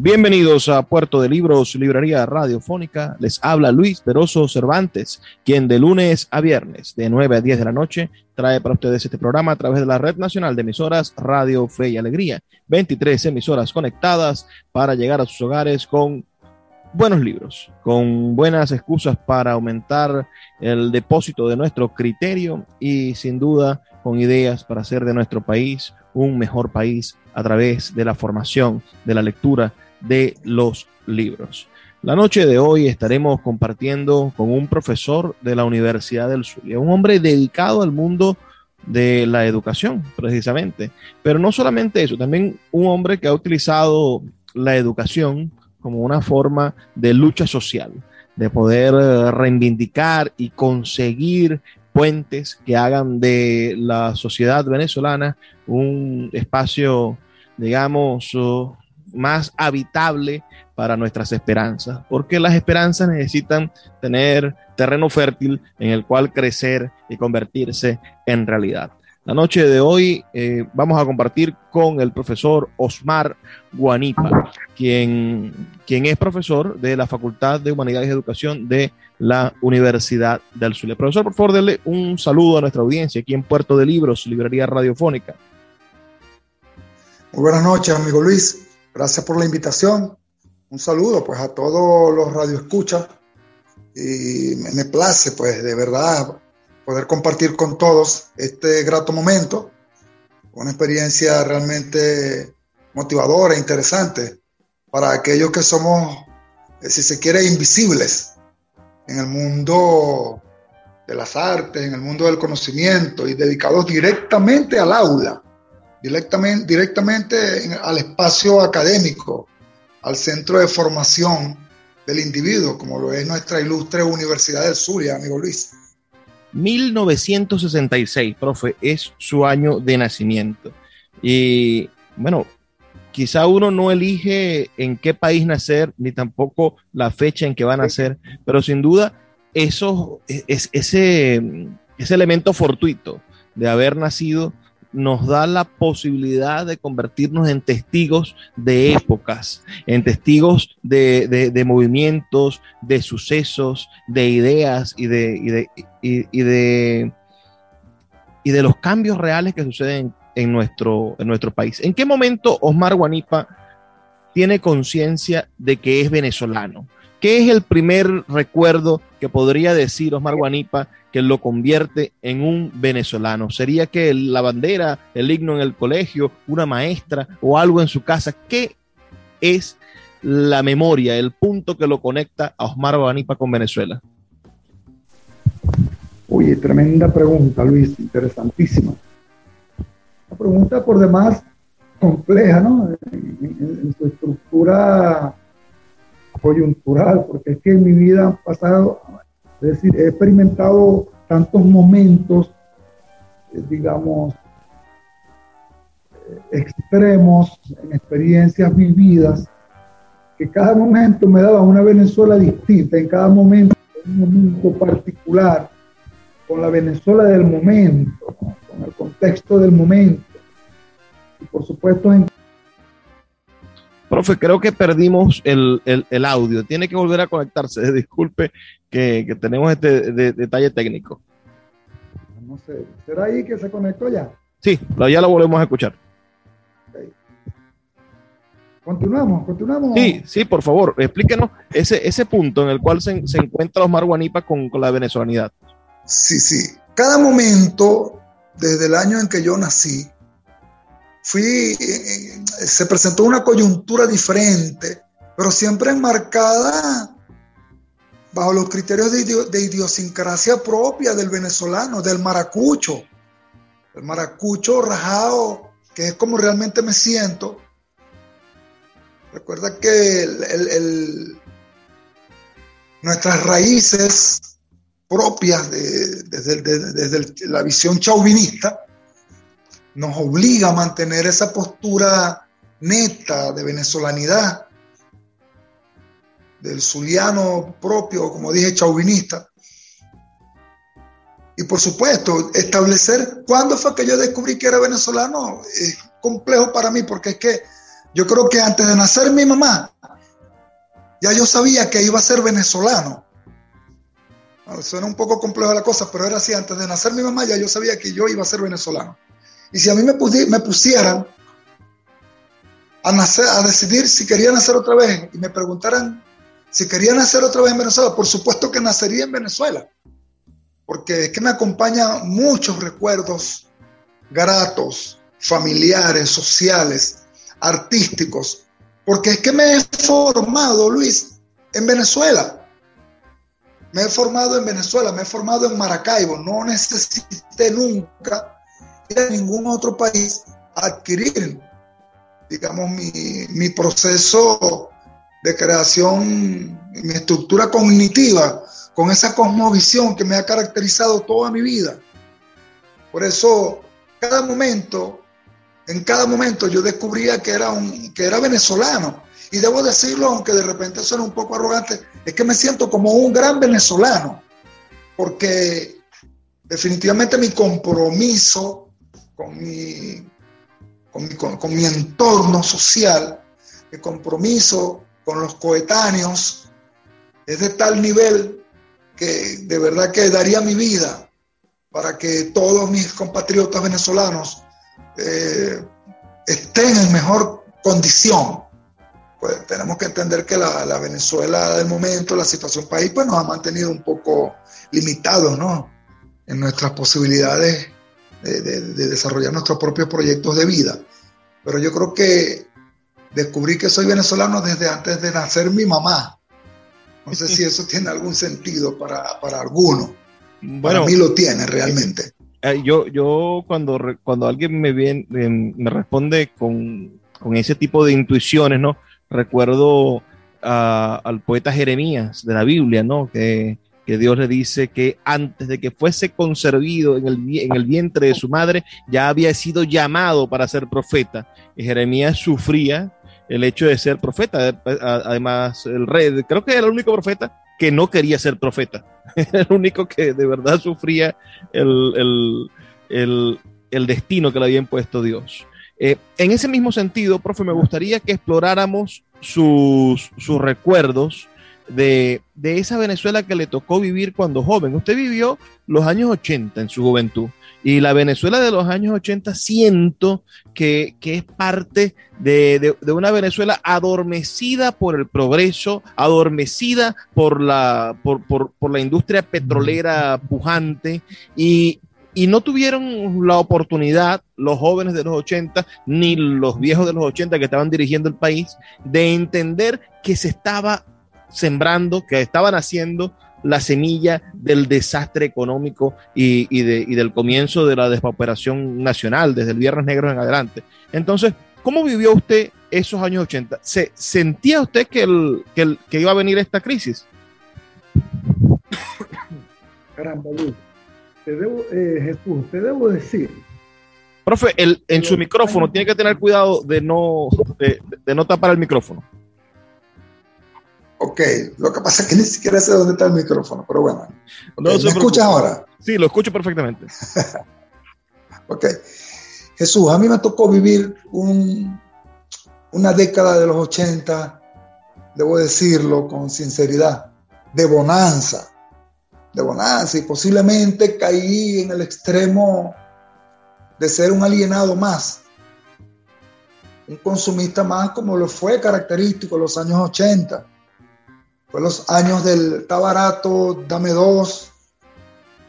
Bienvenidos a Puerto de Libros, Librería Radiofónica. Les habla Luis Peroso Cervantes, quien de lunes a viernes, de 9 a 10 de la noche, trae para ustedes este programa a través de la Red Nacional de Emisoras Radio Fe y Alegría. 23 emisoras conectadas para llegar a sus hogares con buenos libros, con buenas excusas para aumentar el depósito de nuestro criterio y sin duda con ideas para hacer de nuestro país un mejor país a través de la formación, de la lectura de los libros. La noche de hoy estaremos compartiendo con un profesor de la Universidad del Zulia, un hombre dedicado al mundo de la educación, precisamente. Pero no solamente eso, también un hombre que ha utilizado la educación como una forma de lucha social, de poder eh, reivindicar y conseguir puentes que hagan de la sociedad venezolana un espacio, digamos, más habitable para nuestras esperanzas, porque las esperanzas necesitan tener terreno fértil en el cual crecer y convertirse en realidad. La noche de hoy eh, vamos a compartir con el profesor Osmar Guanipa, quien, quien es profesor de la Facultad de Humanidades y Educación de la Universidad del Zulia. Profesor, por favor, denle un saludo a nuestra audiencia aquí en Puerto de Libros, Librería Radiofónica. Muy buenas noches, amigo Luis. Gracias por la invitación. Un saludo pues a todos los radioescuchas. Y me place pues de verdad poder compartir con todos este grato momento, una experiencia realmente motivadora, e interesante para aquellos que somos, eh, si se quiere, invisibles en el mundo de las artes, en el mundo del conocimiento y dedicados directamente al aula directamente, directamente al espacio académico, al centro de formación del individuo, como lo es nuestra ilustre Universidad del Zulia, amigo Luis. 1966, profe, es su año de nacimiento. Y bueno, quizá uno no elige en qué país nacer, ni tampoco la fecha en que va a nacer, pero sin duda eso, es, ese, ese elemento fortuito de haber nacido nos da la posibilidad de convertirnos en testigos de épocas, en testigos de, movimientos, de sucesos, de ideas y de, y de, y de, los cambios reales que suceden en nuestro, en nuestro país. ¿En qué momento Osmar Guanipa tiene conciencia de que es venezolano? ¿Qué es el primer recuerdo que podría decir Osmar Guanipa que lo convierte en un venezolano? ¿Sería que la bandera, el himno en el colegio, una maestra o algo en su casa? ¿Qué es la memoria, el punto que lo conecta a Osmar Guanipa con Venezuela? Uy, tremenda pregunta, Luis, interesantísima. Una pregunta por demás compleja, ¿no? en su estructura coyuntural, porque es que en mi vida han pasado, es decir, he experimentado tantos momentos, eh, digamos, eh, extremos, en experiencias vividas, que cada momento me daba una Venezuela distinta, en cada momento un momento particular, con la Venezuela del momento, con el contexto del momento. Y por supuesto en Profe, creo que perdimos el, audio. Tiene que volver a conectarse. Disculpe que, tenemos este detalle técnico. No sé. ¿Será ahí que se conectó ya? Sí, ya lo volvemos a escuchar. Continuamos, continuamos. Sí, sí, por favor, explíquenos ese, ese punto en el cual se, se encuentra Osmar Guanipa con, con la venezolanidad. Sí, sí. Cada momento, desde el año en que yo nací, fui, eh, se presentó una coyuntura diferente, pero siempre enmarcada bajo los criterios de, idiosincrasia propia del venezolano, del maracucho, el maracucho rajado, que es como realmente me siento. Recuerda que nuestras raíces propias de, desde, desde la visión chauvinista nos obliga a mantener esa postura neta de venezolanidad, del zuliano propio, como dije, chauvinista. Y por supuesto, establecer cuándo fue que yo descubrí que era venezolano es complejo para mí, porque es que yo creo que antes de nacer mi mamá, ya yo sabía que iba a ser venezolano. Suena un poco complejo la cosa, pero era así, antes de nacer mi mamá ya yo sabía que yo iba a ser venezolano. Y si a mí me, pusieran a, a decidir si quería nacer otra vez y me preguntaran si quería nacer otra vez en Venezuela, por supuesto que nacería en Venezuela, porque es que me acompañan muchos recuerdos gratos, familiares, sociales, artísticos, porque es que me he formado, Luis, en Venezuela. Me he formado en Venezuela, me he formado en Maracaibo, no necesité nunca a ningún otro país adquirir, digamos, mi, mi proceso de creación, mi estructura cognitiva, con esa cosmovisión que me ha caracterizado toda mi vida. Por eso, cada momento, en cada momento yo descubría que era, un, que era venezolano. Y debo decirlo, aunque de repente suena un poco arrogante, es que me siento como un gran venezolano, porque definitivamente mi compromiso con mi, con mi, con mi entorno social, mi compromiso con los coetáneos, es de tal nivel que de verdad que daría mi vida para que todos mis compatriotas venezolanos eh, estén en mejor condición. Pues tenemos que entender que la, Venezuela del momento, la situación país, pues nos ha mantenido un poco limitados, ¿no? En nuestras posibilidades de, de desarrollar nuestros propios proyectos de vida. Pero yo creo que descubrí que soy venezolano desde antes de nacer mi mamá. No sé si eso tiene algún sentido para, para alguno. Bueno, para mí lo tiene realmente. Eh, yo, yo cuando, cuando alguien me, viene, me responde con, con, ese tipo de intuiciones, ¿no? Recuerdo al poeta Jeremías de la Biblia, ¿no? Que, que, Dios le dice que antes de que fuese concebido en el, en el vientre de su madre, ya había sido llamado para ser profeta. Y Jeremías sufría el hecho de ser profeta. Además, el rey, creo que era el único profeta que no quería ser profeta. Era el único que de verdad sufría el, destino que le había impuesto Dios. Eh, en ese mismo sentido, profe, me gustaría que exploráramos sus, sus recuerdos de, de, esa Venezuela que le tocó vivir cuando joven. Usted vivió los años 80 en su juventud. Y la Venezuela de los años 80 siento que, es parte de, una Venezuela adormecida por el progreso, adormecida por la, por, la industria petrolera pujante y, no tuvieron la oportunidad, los jóvenes de los 80, ni los viejos de los 80 que estaban dirigiendo el país, de entender que se estaba sembrando, que estaban haciendo la semilla del desastre económico y, del comienzo de la despauperación nacional, desde el Viernes Negro en adelante. Entonces, ¿cómo vivió usted esos años 80? ¿Se, ¿Sentía usted que, el, que, iba a venir esta crisis? Caramba, Luis. Te debo, eh, Jesús, te debo decir. Profe, el, en su micrófono tiene que tener cuidado de no, de no tapar el micrófono. Ok, lo que pasa es que ni siquiera sé dónde está el micrófono, pero bueno. ¿Me escuchas ahora? Sí, lo escucho perfectamente. ok. Jesús, a mí me tocó vivir una década de los 80, debo decirlo con sinceridad, de bonanza, de bonanza, y posiblemente caí en el extremo de ser un alienado más. un consumista más como lo fue característico en los años 80. Fue los años del está barato, dame dos.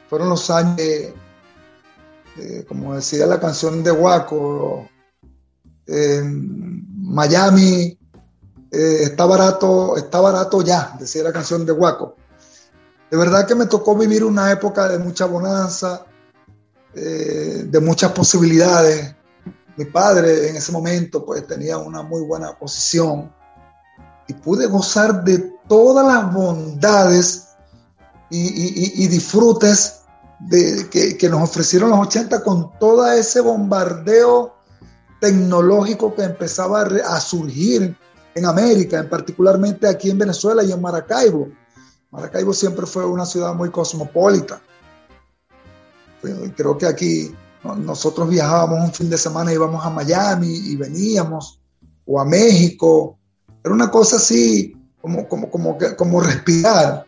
Fueron los años, como decía la canción de Waco, Miami, eh, está barato, está barato ya, decía la canción de Waco. De verdad que me tocó vivir una época de mucha bonanza, eh, de muchas posibilidades. Mi padre en ese momento pues tenía una muy buena posición y pude gozar de todas las bondades y, disfrutes de, que, nos ofrecieron los 80 con todo ese bombardeo tecnológico que empezaba a, surgir en América, en particularmente aquí en Venezuela y en Maracaibo. Maracaibo siempre fue una ciudad muy cosmopolita. Creo que aquí nosotros viajábamos un fin de semana, íbamos a Miami y veníamos, o a México. Era una cosa así como, como, como, como respirar.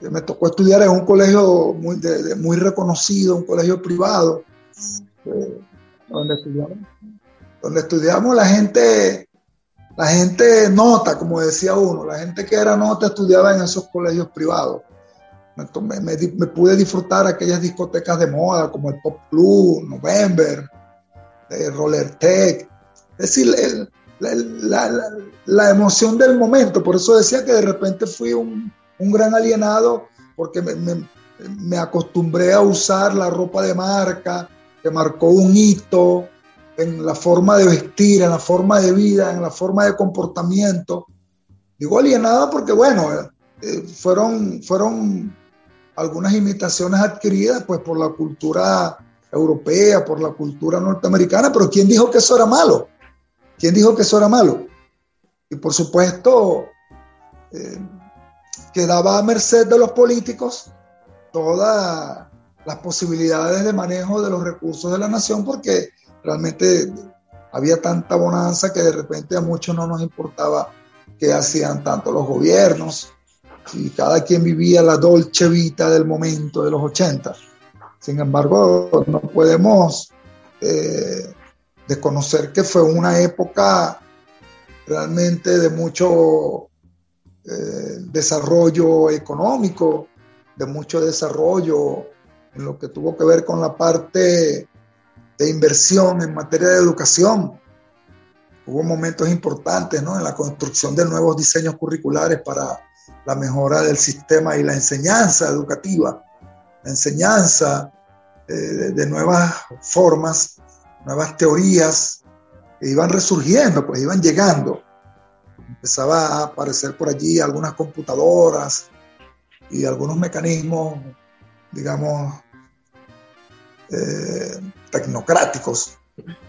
Me tocó estudiar en un colegio muy, muy reconocido, un colegio privado, eh, donde, estudiamos, donde estudiamos la gente la gente nota, como decía uno, la gente que era nota estudiaba en esos colegios privados. Me, me, pude disfrutar aquellas discotecas de moda como el Pop Club, November, el Roller Tech. Es decir, la, emoción del momento. Por eso decía que de repente fui un, un gran alienado porque me acostumbré a usar la ropa de marca que marcó un hito en la forma de vestir, en la forma de vida, en la forma de comportamiento. Digo alienada porque, bueno, eh, fueron, fueron algunas imitaciones adquiridas pues, por la cultura europea, por la cultura norteamericana, pero ¿quién dijo que eso era malo? ¿Quién dijo que eso era malo? Y por supuesto, eh, quedaba a merced de los políticos todas las posibilidades de manejo de los recursos de la nación porque realmente había tanta bonanza que de repente a muchos no nos importaba qué hacían tanto los gobiernos y cada quien vivía la dolce vita del momento de los 80. Sin embargo, no podemos eh, desconocer que fue una época realmente de mucho eh, desarrollo económico, de mucho desarrollo en lo que tuvo que ver con la parte de inversión en materia de educación. Hubo momentos importantes ¿no? en la construcción de nuevos diseños curriculares para la mejora del sistema y la enseñanza educativa, la enseñanza eh, de, nuevas formas, nuevas teorías que iban resurgiendo, pues iban llegando. Empezaba a aparecer por allí algunas computadoras y algunos mecanismos, digamos, eh, tecnocráticos.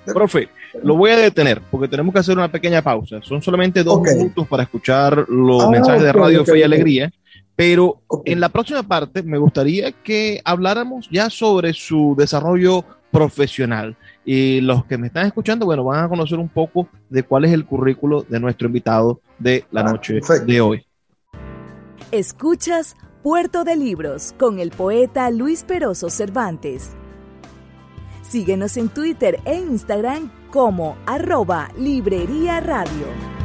Profe, lo voy a detener porque tenemos que hacer una pequeña pausa. Son solamente dos minutos para escuchar los ah, mensajes de Radio Fe y Alegría, pero en la próxima parte me gustaría que habláramos ya sobre su desarrollo profesional. Y los que me están escuchando, bueno, van a conocer un poco de cuál es el currículo de nuestro invitado de la ah, noche de hoy. Escuchas Puerto de Libros con el poeta Luis Peroso Cervantes. Síguenos en Twitter e Instagram como arroba Librería Radio.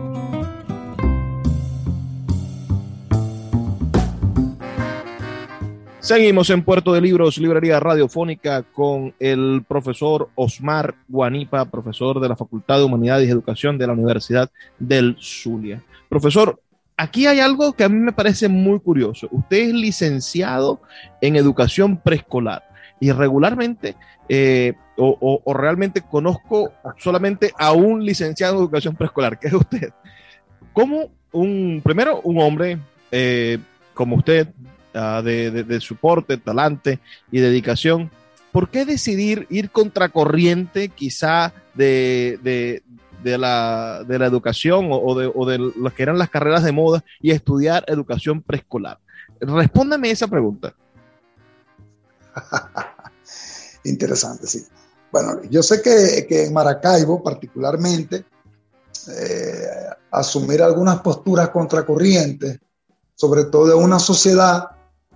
Seguimos en Puerto de Libros, Librería Radiofónica, con el profesor Osmar Guanipa, profesor de la Facultad de Humanidades y Educación de la Universidad del Zulia. Profesor, aquí hay algo que a mí me parece muy curioso. Usted es licenciado en educación preescolar y regularmente eh, o, realmente conozco solamente a un licenciado en educación preescolar, que es usted. ¿Cómo un, primero, un hombre eh, como usted, uh, de, de, soporte, talante y dedicación, ¿por qué decidir ir contracorriente quizá de, de, la, de la educación o, o de lo que eran las carreras de moda y estudiar educación preescolar? Respóndame esa pregunta. Interesante, sí. Bueno, yo sé que, que en Maracaibo particularmente, eh, asumir algunas posturas contracorrientes, sobre todo de una sociedad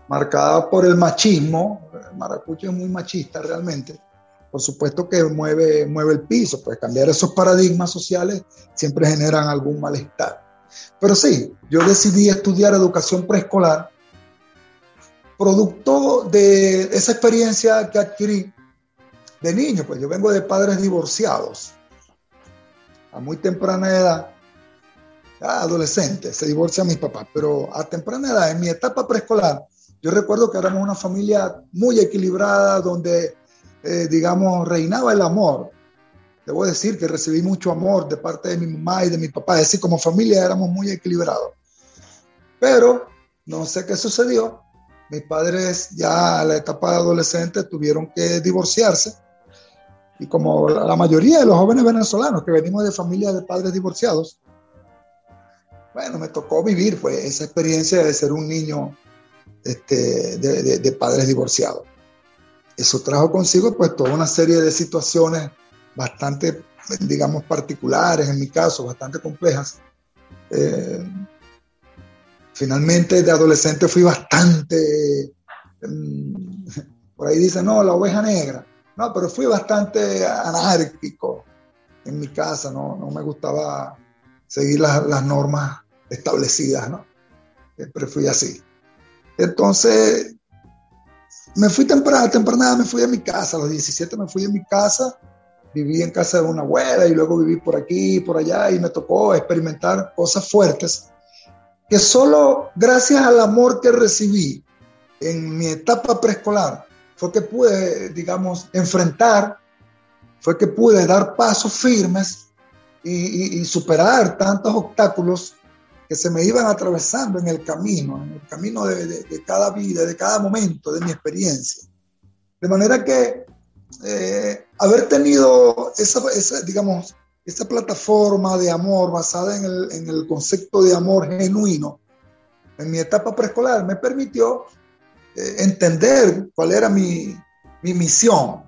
marcada por el machismo, Maracucho es muy machista realmente, por supuesto que mueve, mueve el piso, pues cambiar esos paradigmas sociales siempre generan algún malestar. Pero sí, yo decidí estudiar educación preescolar, producto de esa experiencia que adquirí de niño, pues yo vengo de padres divorciados a muy temprana edad, adolescente, se divorcia mis papás, pero a temprana edad, en mi etapa preescolar, yo recuerdo que éramos una familia muy equilibrada, donde, eh, digamos, reinaba el amor. Debo decir que recibí mucho amor de parte de mi mamá y de mi papá, es decir, como familia éramos muy equilibrados. Pero no sé qué sucedió, mis padres ya a la etapa de adolescente tuvieron que divorciarse y como la mayoría de los jóvenes venezolanos que venimos de familias de padres divorciados, bueno, me tocó vivir pues, esa experiencia de ser un niño este, de, de, de, padres divorciados. Eso trajo consigo pues toda una serie de situaciones bastante, digamos, particulares, en mi caso, bastante complejas. Eh, finalmente de adolescente fui bastante, um, por ahí dicen, no, la oveja negra no, pero fui bastante anárquico en mi casa, no, no me gustaba seguir las, las normas establecidas, ¿no? Siempre fui así. Entonces, me fui temprana, temprana me fui a mi casa, a los 17 me fui a mi casa, viví en casa de una abuela y luego viví por aquí, por allá y me tocó experimentar cosas fuertes que solo gracias al amor que recibí en mi etapa preescolar fue que pude, digamos, enfrentar, fue que pude dar pasos firmes y, y, y, superar tantos obstáculos que se me iban atravesando en el camino, en el camino de, de, de cada vida, de cada momento, de mi experiencia. De manera que eh, haber tenido esa, esa, digamos, esa plataforma de amor basada en el, en el concepto de amor genuino en mi etapa preescolar me permitió eh, entender cuál era mi, mi misión.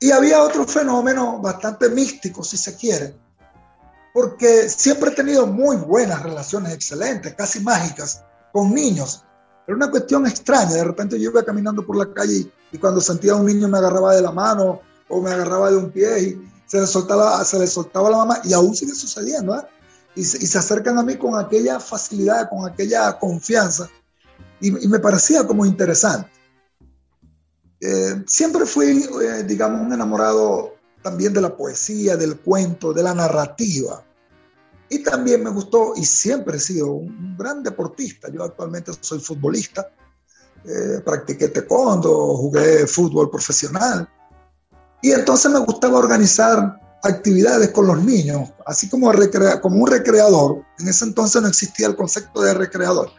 Y había otro fenómeno bastante místico, si se quiere, porque siempre he tenido muy buenas relaciones, excelentes, casi mágicas, con niños. Era una cuestión extraña. De repente yo iba caminando por la calle y, cuando sentía a un niño me agarraba de la mano o me agarraba de un pie y se le soltaba, se le soltaba la mamá y aún sigue sucediendo. ¿eh? Y, y, se acercan a mí con aquella facilidad, con aquella confianza y, y me parecía como interesante. Eh, siempre fui, eh, digamos, un enamorado también de la poesía, del cuento, de la narrativa. Y también me gustó, y siempre he sido un, gran deportista. Yo actualmente soy futbolista, eh, practiqué taekwondo, jugué fútbol profesional. Y entonces me gustaba organizar actividades con los niños, así como, recrea, como un recreador. En ese entonces no existía el concepto de recreador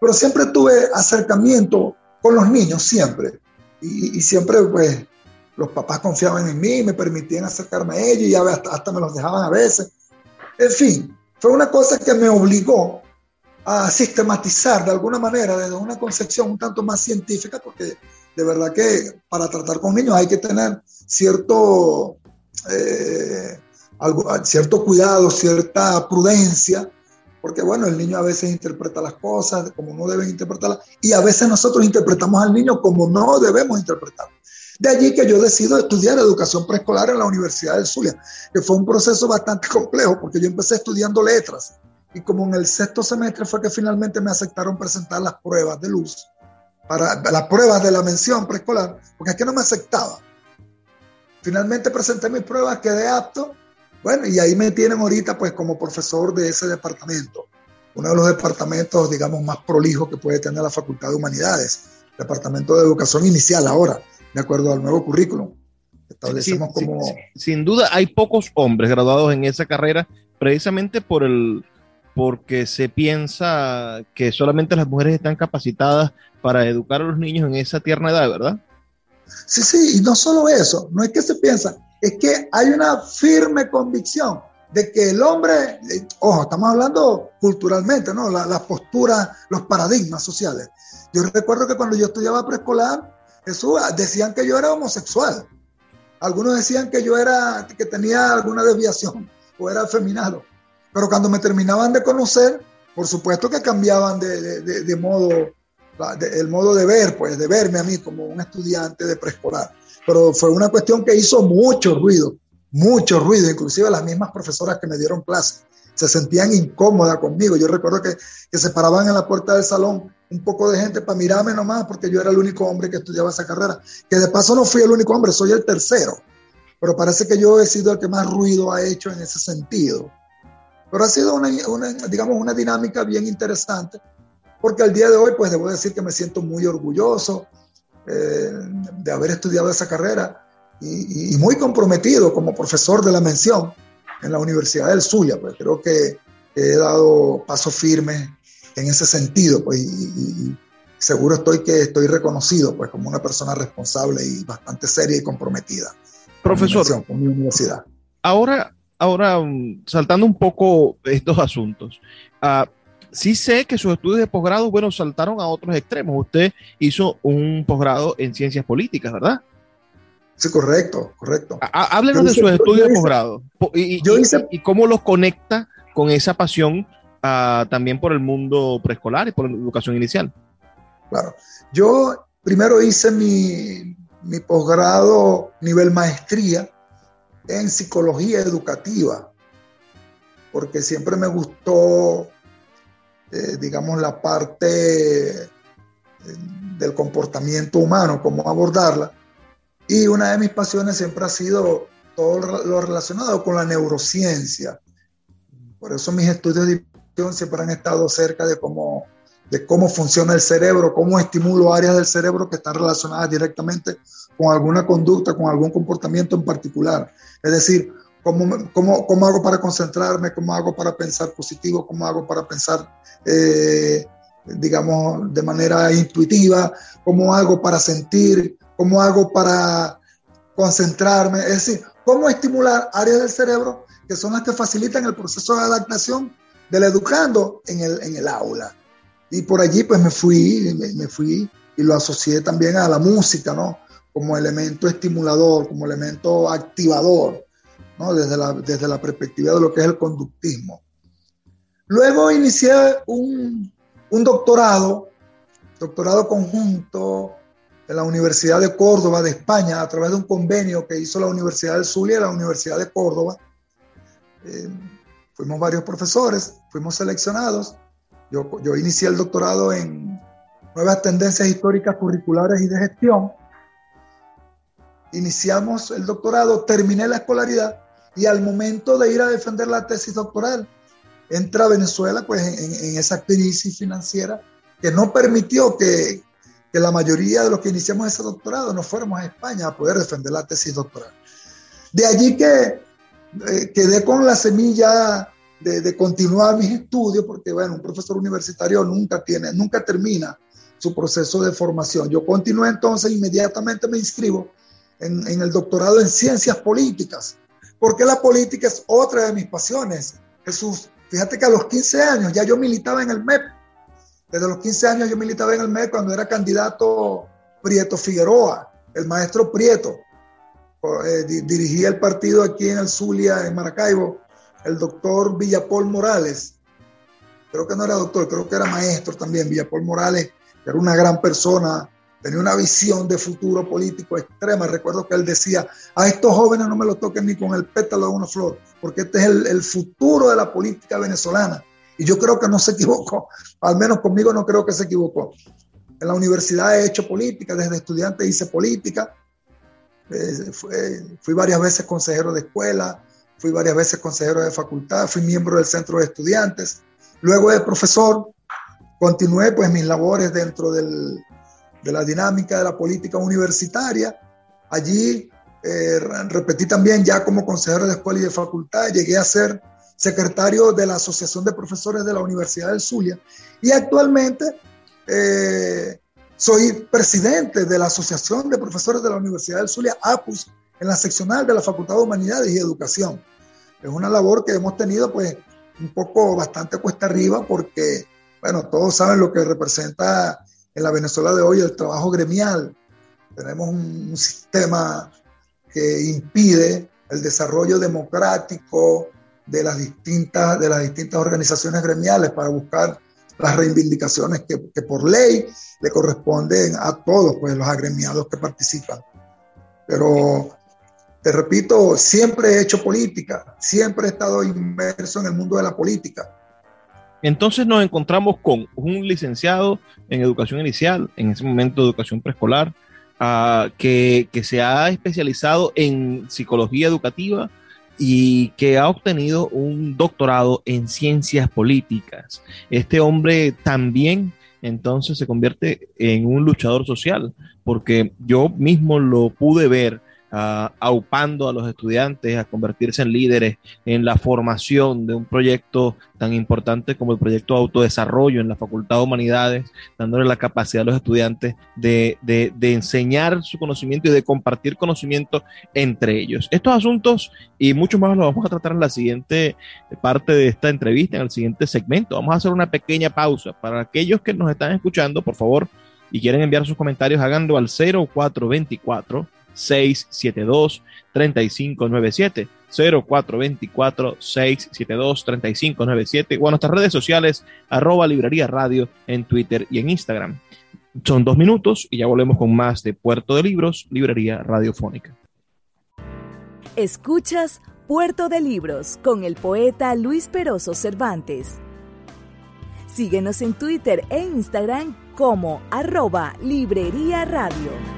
pero siempre tuve acercamiento con los niños, siempre. Y, y, siempre, pues, los papás confiaban en mí, me permitían acercarme a ellos y hasta, hasta me los dejaban a veces. En fin, fue una cosa que me obligó a sistematizar de alguna manera desde una concepción un tanto más científica, porque de verdad que para tratar con niños hay que tener cierto, eh, algo, cierto cuidado, cierta prudencia, porque bueno, el niño a veces interpreta las cosas como no deben interpretarlas y a veces nosotros interpretamos al niño como no debemos interpretarlo. De allí que yo decido estudiar educación preescolar en la Universidad del Zulia, que fue un proceso bastante complejo porque yo empecé estudiando letras y como en el sexto semestre fue que finalmente me aceptaron presentar las pruebas de luz, para las pruebas de la mención preescolar, porque es que no me aceptaba. Finalmente presenté mis pruebas, quedé apto, bueno, y ahí me tienen ahorita pues como profesor de ese departamento, uno de los departamentos, digamos, más prolijos que puede tener la Facultad de Humanidades, Departamento de Educación Inicial ahora, de acuerdo al nuevo currículum. Establecemos como... sin duda hay pocos hombres graduados en esa carrera precisamente por el, porque se piensa que solamente las mujeres están capacitadas para educar a los niños en esa tierna edad, ¿verdad? Sí, sí, y no solo eso, no es que se piensa, es que hay una firme convicción de que el hombre, ojo, estamos hablando culturalmente, ¿no? Las la posturas, los paradigmas sociales. Yo recuerdo que cuando yo estudiaba preescolar, Jesús, decían que yo era homosexual. Algunos decían que yo era, que tenía alguna desviación o era afeminado. Pero cuando me terminaban de conocer, por supuesto que cambiaban de, modo, el modo de ver, pues de verme a mí como un estudiante de preescolar. Pero fue una cuestión que hizo mucho ruido, mucho ruido, inclusive las mismas profesoras que me dieron clase se sentían incómodas conmigo. Yo recuerdo que, que se paraban en la puerta del salón un poco de gente para mirarme nomás porque yo era el único hombre que estudiaba esa carrera. Que de paso no fui el único hombre, soy el tercero. Pero parece que yo he sido el que más ruido ha hecho en ese sentido. Pero ha sido una, digamos, una dinámica bien interesante, porque al día de hoy, pues debo decir que me siento muy orgulloso eh, de haber estudiado esa carrera y, muy comprometido como profesor de la mención en la Universidad del Zulia, pues creo que, he dado pasos firmes en ese sentido, pues, y, seguro estoy que estoy reconocido, pues, como una persona responsable y bastante seria y comprometida. Profesor, con mi universidad. Ahora, ahora, mm, saltando un poco estos asuntos, uh, sí sé que sus estudios de posgrado, bueno, saltaron a otros extremos. Usted hizo un posgrado en ciencias políticas, ¿verdad? Sí, correcto, correcto. Háblenos de sus estudios de posgrado y, y, cómo los conecta con esa pasión uh, también por el mundo preescolar y por la educación inicial. Claro. Yo primero hice mi, mi posgrado nivel maestría en psicología educativa, porque siempre me gustó, eh, digamos, la parte eh, del comportamiento humano, cómo abordarla. Y una de mis pasiones siempre ha sido todo lo relacionado con la neurociencia. Por eso mis estudios siempre han estado cerca de cómo, de cómo funciona el cerebro, cómo estimulo áreas del cerebro que están relacionadas directamente con alguna conducta, con algún comportamiento en particular. Es decir, ¿cómo, cómo, cómo hago para concentrarme? ¿Cómo hago para pensar positivo? ¿Cómo hago para pensar, eh, digamos, de manera intuitiva? ¿Cómo hago para sentir? ¿Cómo hago para concentrarme? Es decir, ¿cómo estimular áreas del cerebro que son las que facilitan el proceso de adaptación del educando en el, en el aula? Y por allí pues me fui, me, me fui y lo asocié también a la música, ¿no? como elemento estimulador, como elemento activador, ¿no? desde, la, desde la perspectiva de lo que es el conductismo. Luego inicié un, un doctorado, doctorado conjunto en la Universidad de Córdoba de España, a través de un convenio que hizo la Universidad del Zulia y la Universidad de Córdoba. Eh, fuimos varios profesores, fuimos seleccionados. Yo, yo inicié el doctorado en nuevas tendencias históricas curriculares y de gestión iniciamos el doctorado, terminé la escolaridad y al momento de ir a defender la tesis doctoral, entra Venezuela pues en, esa crisis financiera que no permitió que, que, la mayoría de los que iniciamos ese doctorado nos fuéramos a España a poder defender la tesis doctoral. De allí que eh, quedé con la semilla de, de, continuar mis estudios, porque bueno, un profesor universitario nunca tiene, nunca termina su proceso de formación. Yo continué entonces, inmediatamente me inscribo en, el doctorado en ciencias políticas, porque la política es otra de mis pasiones. Jesús, fíjate que a los 15 años ya yo militaba en el MEP. Desde los 15 años yo militaba en el MEP cuando era candidato Prieto Figueroa, el maestro Prieto. Eh, dirigía el partido aquí en el Zulia, en Maracaibo, el doctor Villapol Morales. Creo que no era doctor, creo que era maestro también. Villapol Morales, que era una gran persona, tenía una visión de futuro político extrema. Recuerdo que él decía, a estos jóvenes no me lo toquen ni con el pétalo de una flor, porque este es el, futuro de la política venezolana. Y yo creo que no se equivocó, al menos conmigo no creo que se equivocó. en la universidad he hecho política, desde estudiante hice política, eh, fui varias veces consejero de escuela, fui varias veces consejero de facultad, fui miembro del centro de estudiantes, luego de profesor, continué pues mis labores dentro del, de la dinámica de la política universitaria, allí eh, repetí también ya como consejero de escuela y de facultad, llegué a ser secretario de la Asociación de Profesores de la Universidad del Zulia. Y actualmente eh, soy presidente de la Asociación de Profesores de la Universidad del Zulia, APUS, en la seccional de la Facultad de Humanidades y Educación. Es una labor que hemos tenido pues un poco bastante cuesta arriba porque, bueno, todos saben lo que representa en la Venezuela de hoy el trabajo gremial. Tenemos un, un sistema que impide el desarrollo democrático de las distintas, de las distintas organizaciones gremiales para buscar las reivindicaciones que, que, por ley le corresponden a todos pues, los agremiados que participan. Pero te repito, siempre he hecho política, siempre he estado inmerso en el mundo de la política. Entonces nos encontramos con un licenciado en educación inicial, en ese momento educación preescolar, uh, que, que se ha especializado en psicología educativa, y que ha obtenido un doctorado en ciencias políticas. Este hombre también entonces se convierte en un luchador social, porque yo mismo lo pude ver uh, aupando a los estudiantes a convertirse en líderes en la formación de un proyecto tan importante como el proyecto de autodesarrollo en la Facultad de Humanidades, dándole la capacidad a los estudiantes de, de, de enseñar su conocimiento y de compartir conocimiento entre ellos. Estos asuntos y mucho más los vamos a tratar en la siguiente parte de esta entrevista, en el siguiente segmento. Vamos a hacer una pequeña pausa. Para aquellos que nos están escuchando, por favor, y quieren enviar sus comentarios, háganlo al 0424 672 3597 0424 672 3597 o a nuestras redes sociales arroba librería radio en Twitter y en Instagram. Son dos minutos y ya volvemos con más de Puerto de Libros, Librería Radiofónica. Escuchas Puerto de Libros con el poeta Luis Peroso Cervantes. Síguenos en Twitter e Instagram como arroba Librería Radio.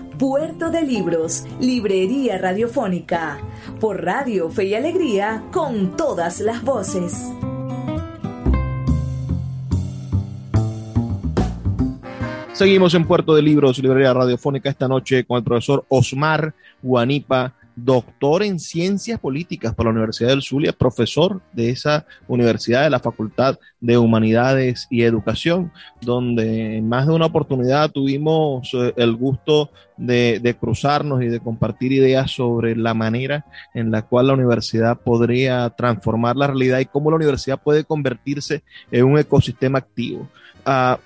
Puerto de Libros, Librería Radiofónica, por Radio Fe y Alegría, con todas las voces. Seguimos en Puerto de Libros, Librería Radiofónica, esta noche con el profesor Osmar Guanipa, doctor en Ciencias Políticas por la Universidad del Zulia, profesor de esa universidad de la Facultad de Humanidades y Educación, donde en más de una oportunidad tuvimos eh, el gusto de, cruzarnos y de compartir ideas sobre la manera en la cual la universidad podría transformar la realidad y cómo la universidad puede convertirse en un ecosistema activo. Uh,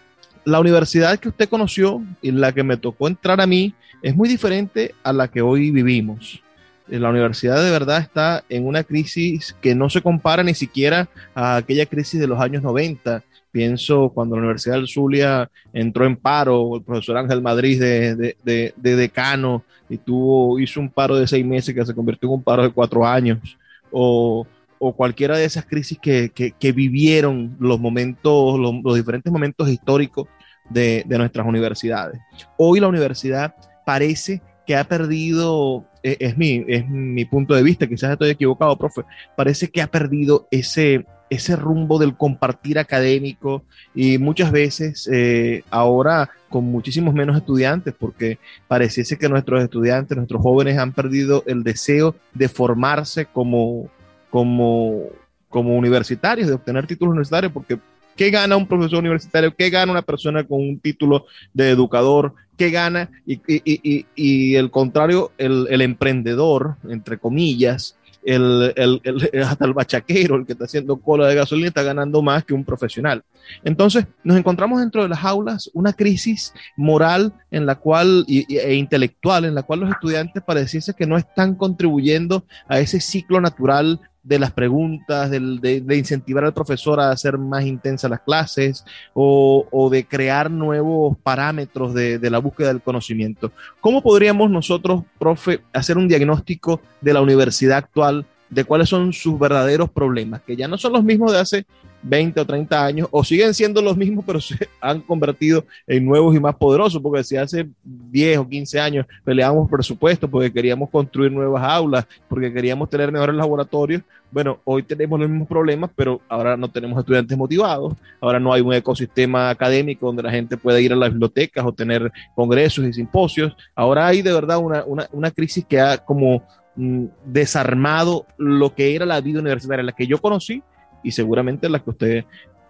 la universidad que usted conoció y la que me tocó entrar a mí es muy diferente a la que hoy vivimos. La universidad de verdad está en una crisis que no se compara ni siquiera a aquella crisis de los años 90. Pienso cuando la Universidad del Zulia entró en paro, el profesor Ángel Madrid de, de, de, de decano y tuvo, hizo un paro de seis meses que se convirtió en un paro de cuatro años. O, o cualquiera de esas crisis que, que, que vivieron los momentos, los, los, diferentes momentos históricos de, de, nuestras universidades. Hoy la universidad parece que ha perdido, es, es, mi, es mi punto de vista, quizás estoy equivocado, profe, parece que ha perdido ese, ese rumbo del compartir académico y muchas veces eh, ahora con muchísimos menos estudiantes porque pareciese que nuestros estudiantes, nuestros jóvenes han perdido el deseo de formarse como, como, como universitarios, de obtener títulos universitarios porque ¿Qué gana un profesor universitario? ¿Qué gana una persona con un título de educador? ¿Qué gana? Y, y, y, y el contrario, el, emprendedor, entre comillas, el, hasta el bachaquero, el que está haciendo cola de gasolina, está ganando más que un profesional. Entonces, nos encontramos dentro de las aulas una crisis moral en la cual, e intelectual, en la cual los estudiantes pareciese que no están contribuyendo a ese ciclo natural de las preguntas, de, de, incentivar al profesor a hacer más intensas las clases o, o de crear nuevos parámetros de, de, la búsqueda del conocimiento. ¿Cómo podríamos nosotros, profe, hacer un diagnóstico de la universidad actual, de cuáles son sus verdaderos problemas, que ya no son los mismos de hace 20 o 30 años, o siguen siendo los mismos, pero se han convertido en nuevos y más poderosos, porque si hace 10 o 15 años peleábamos presupuesto porque queríamos construir nuevas aulas, porque queríamos tener mejores laboratorios, bueno, hoy tenemos los mismos problemas, pero ahora no tenemos estudiantes motivados, ahora no hay un ecosistema académico donde la gente pueda ir a las bibliotecas o tener congresos y simposios, ahora hay de verdad una, una, una crisis que ha como desarmado lo que era la vida universitaria, la que yo conocí y seguramente la que usted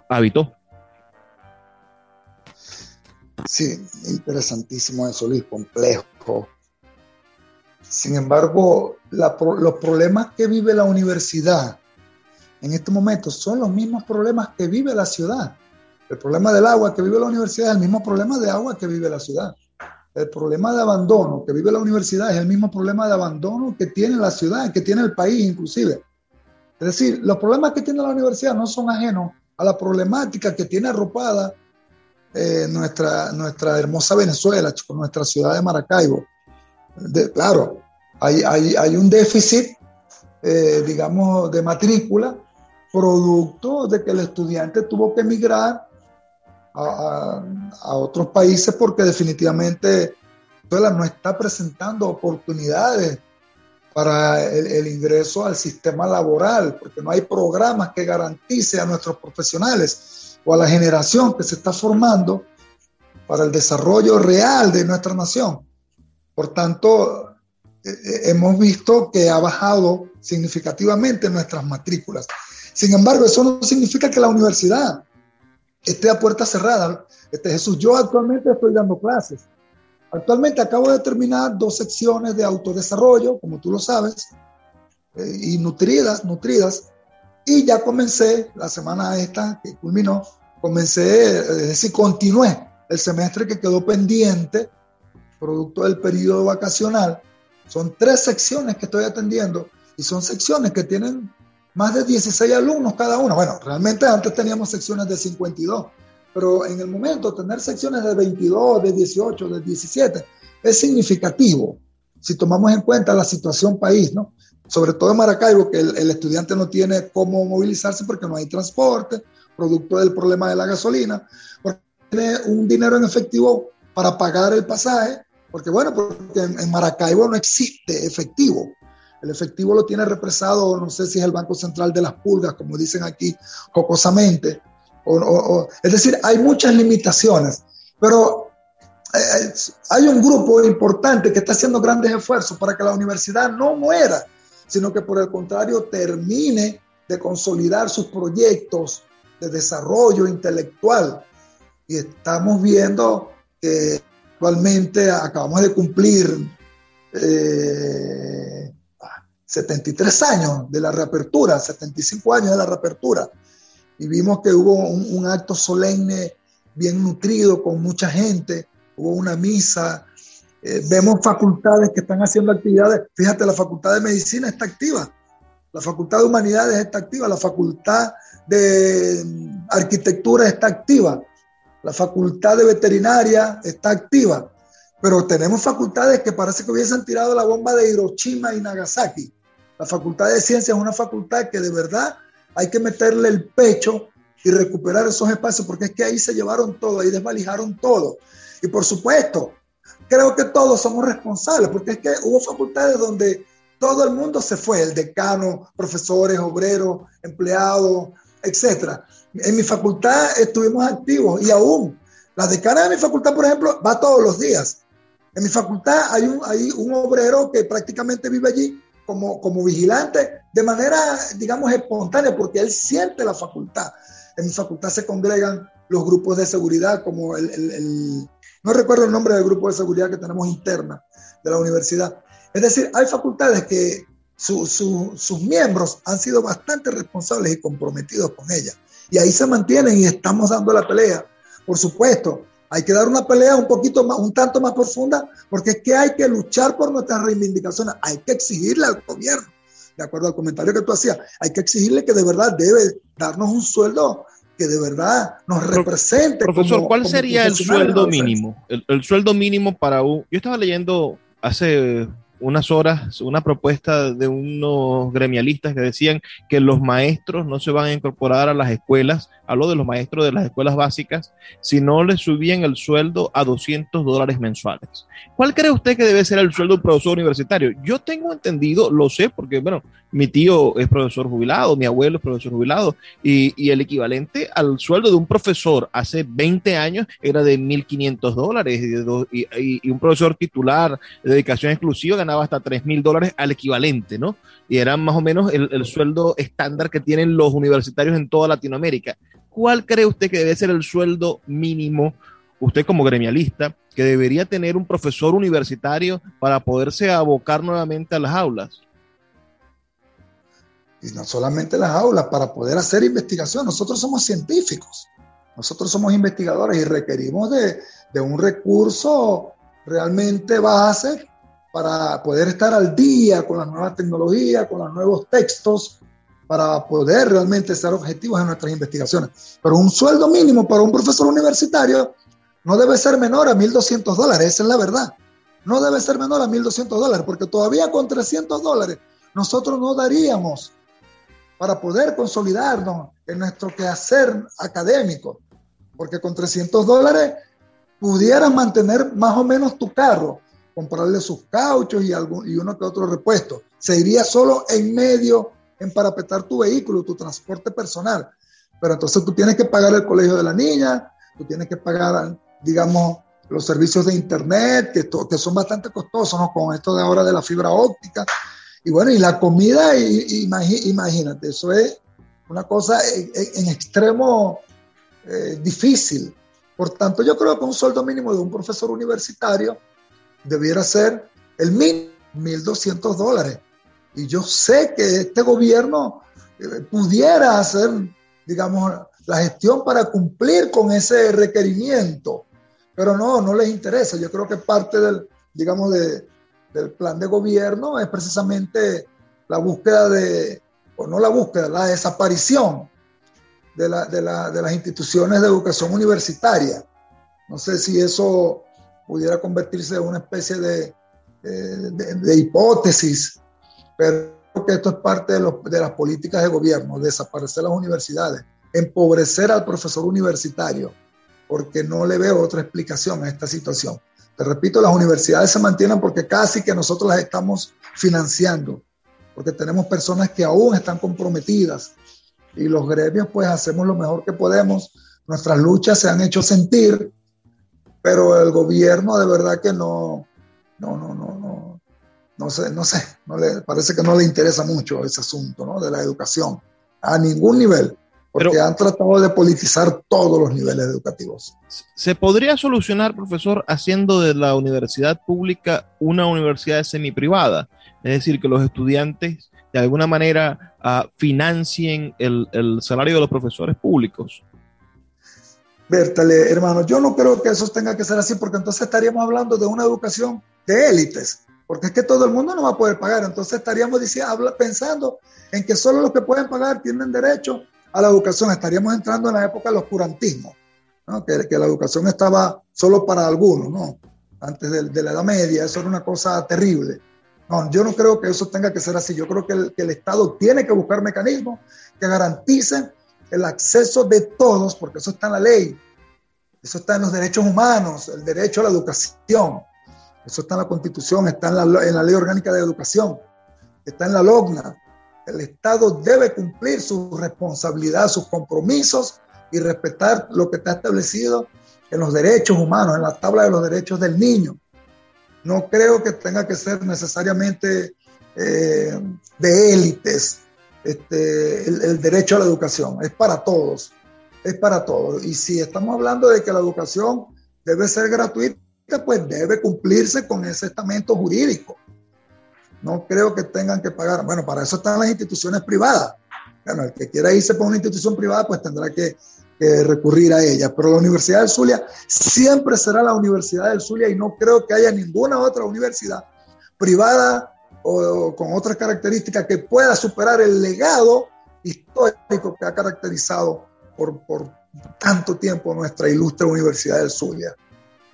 habitó. Sí, interesantísimo eso, Luis, complejo. Sin embargo, los problemas que vive la universidad en este momento son los mismos problemas que vive la ciudad. El problema del agua que vive la universidad es el mismo problema de agua que vive la ciudad. El problema de abandono que vive la universidad es el mismo problema de abandono que tiene la ciudad, que tiene el país inclusive. Es decir, los problemas que tiene la universidad no son ajenos a la problemática que tiene arropada eh, nuestra, nuestra hermosa Venezuela, nuestra ciudad de Maracaibo. Claro, hay, hay, hay, un déficit, eh, digamos, de matrícula, producto de que el estudiante tuvo que emigrar a, a, otros países porque definitivamente Venezuela no está presentando oportunidades para el, el, ingreso al sistema laboral, porque no hay programas que garantice a nuestros profesionales o a la generación que se está formando para el desarrollo real de nuestra nación. Por tanto, eh, hemos visto que ha bajado significativamente nuestras matrículas. Sin embargo, eso no significa que la universidad esté a puerta cerrada. Este, Jesús, yo actualmente estoy dando clases Actualmente acabo de terminar dos secciones de autodesarrollo, como tú lo sabes, eh, y nutridas, nutridas, y ya comencé la semana esta que culminó, comencé, es decir, continué el semestre que quedó pendiente, producto del periodo vacacional. Son tres secciones que estoy atendiendo y son secciones que tienen más de 16 alumnos cada una. Bueno, realmente antes teníamos secciones de 52 pero en el momento tener secciones de 22, de 18, de 17 es significativo si tomamos en cuenta la situación país, ¿no? Sobre todo en Maracaibo, que el, el estudiante no tiene cómo movilizarse porque no hay transporte, producto del problema de la gasolina, porque tiene un dinero en efectivo para pagar el pasaje, porque bueno, porque en, en Maracaibo no existe efectivo. El efectivo lo tiene represado, no sé si es el Banco Central de las Pulgas, como dicen aquí jocosamente, o, es decir, hay muchas limitaciones, pero eh, hay un grupo importante que está haciendo grandes esfuerzos para que la universidad no muera, sino que por el contrario termine de consolidar sus proyectos de desarrollo intelectual. Y estamos viendo que actualmente acabamos de cumplir eh, 73 años de la reapertura, 75 años de la reapertura. Y vimos que hubo un, acto solemne bien nutrido con mucha gente, hubo una misa, eh, vemos facultades que están haciendo actividades, fíjate, la facultad de medicina está activa, la facultad de humanidades está activa, la facultad de mm, arquitectura está activa, la facultad de veterinaria está activa, pero tenemos facultades que parece que hubiesen tirado la bomba de Hiroshima y Nagasaki. La facultad de ciencias es una facultad que de verdad hay que meterle el pecho y recuperar esos espacios, porque es que ahí se llevaron todo, ahí desvalijaron todo. Y por supuesto, creo que todos somos responsables, porque es que hubo facultades donde todo el mundo se fue, el decano, profesores, obreros, empleados, etc. En mi facultad estuvimos activos y aún la decana de mi facultad, por ejemplo, va todos los días. En mi facultad hay un, hay un obrero que prácticamente vive allí como, como vigilante de manera, digamos, espontánea, porque él siente la facultad. En mi facultad se congregan los grupos de seguridad, como el, el, no recuerdo el nombre del grupo de seguridad que tenemos interna de la universidad. Es decir, hay facultades que sus miembros han sido bastante responsables y comprometidos con ella. Y ahí se mantienen y estamos dando la pelea. Por supuesto, hay que dar una pelea un poquito más, un tanto más profunda, porque es que hay que luchar por nuestras reivindicaciones, hay que exigirle al gobierno, de acuerdo al comentario que tú hacías, hay que exigirle que de verdad debe darnos un sueldo que de verdad nos represente. Profesor, ¿cuál sería el sueldo mínimo? El, el, sueldo mínimo para un... Yo estaba leyendo hace unas horas una propuesta de unos gremialistas que decían que los maestros no se van a incorporar a las escuelas, hablo de los maestros de las escuelas básicas, si no les subían el sueldo a 200 dólares mensuales. ¿Cuál cree usted que debe ser el sueldo de un profesor universitario? Yo tengo entendido, lo sé, porque bueno, mi tío es profesor jubilado, mi abuelo es profesor jubilado, y, el equivalente al sueldo de un profesor hace 20 años era de 1.500 dólares, y, un profesor titular de dedicación exclusiva ganaba hasta 3 mil dólares al equivalente, ¿no? Y era más o menos el, el, sueldo estándar que tienen los universitarios en toda Latinoamérica. ¿Cuál cree usted que debe ser el sueldo mínimo, usted como gremialista, que debería tener un profesor universitario para poderse abocar nuevamente a las aulas? Y no solamente las aulas, para poder hacer investigación. Nosotros somos científicos, nosotros somos investigadores y requerimos de, de un recurso realmente base para poder estar al día con las nuevas tecnologías, con los nuevos textos, para poder realmente ser objetivos en nuestras investigaciones. Pero un sueldo mínimo para un profesor universitario no debe ser menor a 1.200 dólares, esa es la verdad. No debe ser menor a 1.200 dólares, porque todavía con 300 dólares nosotros no daríamos para poder consolidarnos en nuestro quehacer académico, porque con 300 dólares pudieras mantener más o menos tu carro, comprarle sus cauchos y, algún, y uno que otro repuesto. Se iría solo en medio en parapetar tu vehículo, tu transporte personal. Pero entonces tú tienes que pagar el colegio de la niña, tú tienes que pagar, digamos, los servicios de internet, que, que son bastante costosos, ¿no? Con esto de ahora de la fibra óptica. Y bueno, y la comida, imagínate, eso es una cosa en, en extremo eh, difícil. Por tanto, yo creo que un sueldo mínimo de un profesor universitario debiera ser el mínimo, 1.200 dólares. Y yo sé que este gobierno eh, pudiera hacer, digamos, la gestión para cumplir con ese requerimiento, pero no, no les interesa. Yo creo que parte del, digamos, de, del plan de gobierno es precisamente la búsqueda de, o no la búsqueda, la desaparición de, la, de, la, de las instituciones de educación universitaria. No sé si eso pudiera convertirse en una especie de, de, de hipótesis, pero que esto es parte de, los, de las políticas de gobierno, desaparecer las universidades, empobrecer al profesor universitario, porque no le veo otra explicación a esta situación. Te repito, las universidades se mantienen porque casi que nosotros las estamos financiando, porque tenemos personas que aún están comprometidas y los gremios pues hacemos lo mejor que podemos. Nuestras luchas se han hecho sentir pero el gobierno de verdad que no, no, no, no, no, no sé, no sé, no le, parece que no le interesa mucho ese asunto ¿no? de la educación a ningún nivel, porque pero, han tratado de politizar todos los niveles educativos. ¿Se podría solucionar, profesor, haciendo de la universidad pública una universidad semiprivada? Es decir, que los estudiantes de alguna manera uh, financien el, el salario de los profesores públicos. Bertale, hermano, yo no creo que eso tenga que ser así, porque entonces estaríamos hablando de una educación de élites, porque es que todo el mundo no va a poder pagar. Entonces estaríamos diciendo, pensando en que solo los que pueden pagar tienen derecho a la educación. Estaríamos entrando en la época del oscurantismo, ¿no? que, que, la educación estaba solo para algunos, ¿no? Antes de, la Edad Media, eso era una cosa terrible. No, yo no creo que eso tenga que ser así. Yo creo que el, que el Estado tiene que buscar mecanismos que garanticen el acceso de todos, porque eso está en la ley, eso está en los derechos humanos, el derecho a la educación, eso está en la Constitución, está en la, en la Ley Orgánica de Educación, está en la LOGNA, El Estado debe cumplir su responsabilidad, sus compromisos y respetar lo que está establecido en los derechos humanos, en la tabla de los derechos del niño. No creo que tenga que ser necesariamente eh, de élites este, el, derecho a la educación. Es para todos, es para todos. Y si estamos hablando de que la educación debe ser gratuita, pues debe cumplirse con ese estamento jurídico. No creo que tengan que pagar. Bueno, para eso están las instituciones privadas. Bueno, el que quiera irse por una institución privada, pues tendrá que recurrir a ella. Pero la Universidad del Zulia siempre será la Universidad del Zulia y no creo que haya ninguna otra universidad privada o, con otras características que pueda superar el legado histórico que ha caracterizado por, por tanto tiempo nuestra ilustre Universidad del Zulia.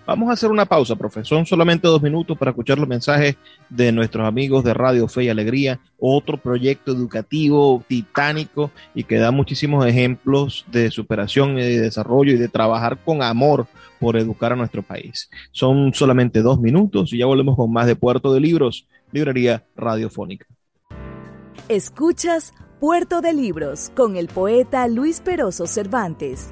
Vamos a hacer una pausa, profesor. Son solamente dos minutos para escuchar los mensajes de nuestros amigos de Radio Fe y Alegría, otro proyecto educativo titánico y que da muchísimos ejemplos de superación y de desarrollo y de trabajar con amor por educar a nuestro país. Son solamente dos minutos y ya volvemos con más de Puerto de Libros, Librería Radiofónica. Escuchas Puerto de Libros con el poeta Luis Peroso Cervantes.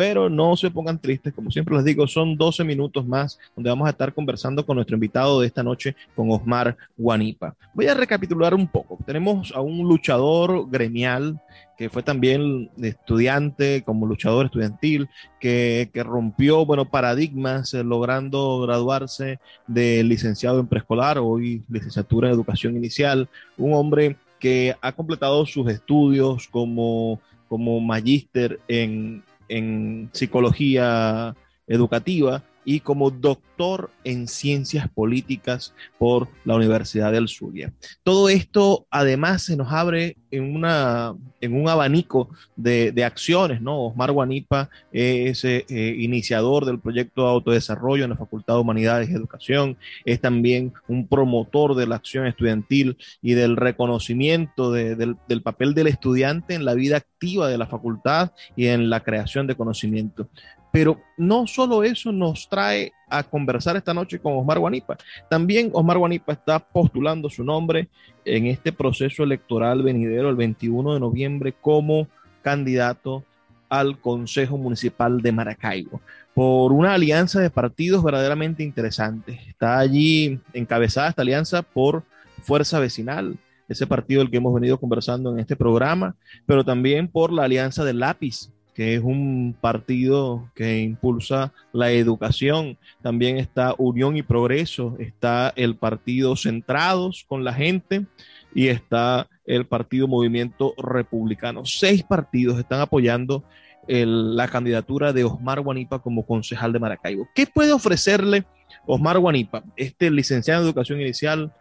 pero no se pongan tristes, como siempre les digo, son 12 minutos más donde vamos a estar conversando con nuestro invitado de esta noche, con Osmar Guanipa. Voy a recapitular un poco. Tenemos a un luchador gremial que fue también estudiante, como luchador estudiantil, que, que rompió, bueno, paradigmas, eh, logrando graduarse de licenciado en preescolar, hoy licenciatura en educación inicial, un hombre que ha completado sus estudios como, como magíster en, en psicología educativa y como doctor en ciencias políticas por la Universidad del Zulia. Todo esto además se nos abre en, una, en un abanico de, acciones, ¿no? Osmar Guanipa es eh, iniciador del proyecto de autodesarrollo en la Facultad de Humanidades y Educación, es también un promotor de la acción estudiantil y del reconocimiento del, del papel del estudiante en la vida activa de la facultad y en la creación de conocimiento. Pero no solo eso nos trae a conversar esta noche con Osmar Guanipa. También Osmar Guanipa está postulando su nombre en este proceso electoral venidero el 21 de noviembre como candidato al Consejo Municipal de Maracaibo por una alianza de partidos verdaderamente interesante. Está allí encabezada esta alianza por Fuerza Vecinal, ese partido del que hemos venido conversando en este programa, pero también por la alianza del lápiz, que es un partido que impulsa la educación. También está Unión y Progreso, está el partido Centrados con la gente y está el partido Movimiento Republicano. Seis partidos están apoyando la candidatura de Osmar Guanipa como concejal de Maracaibo. ¿Qué puede ofrecerle Osmar Guanipa, este licenciado en educación inicial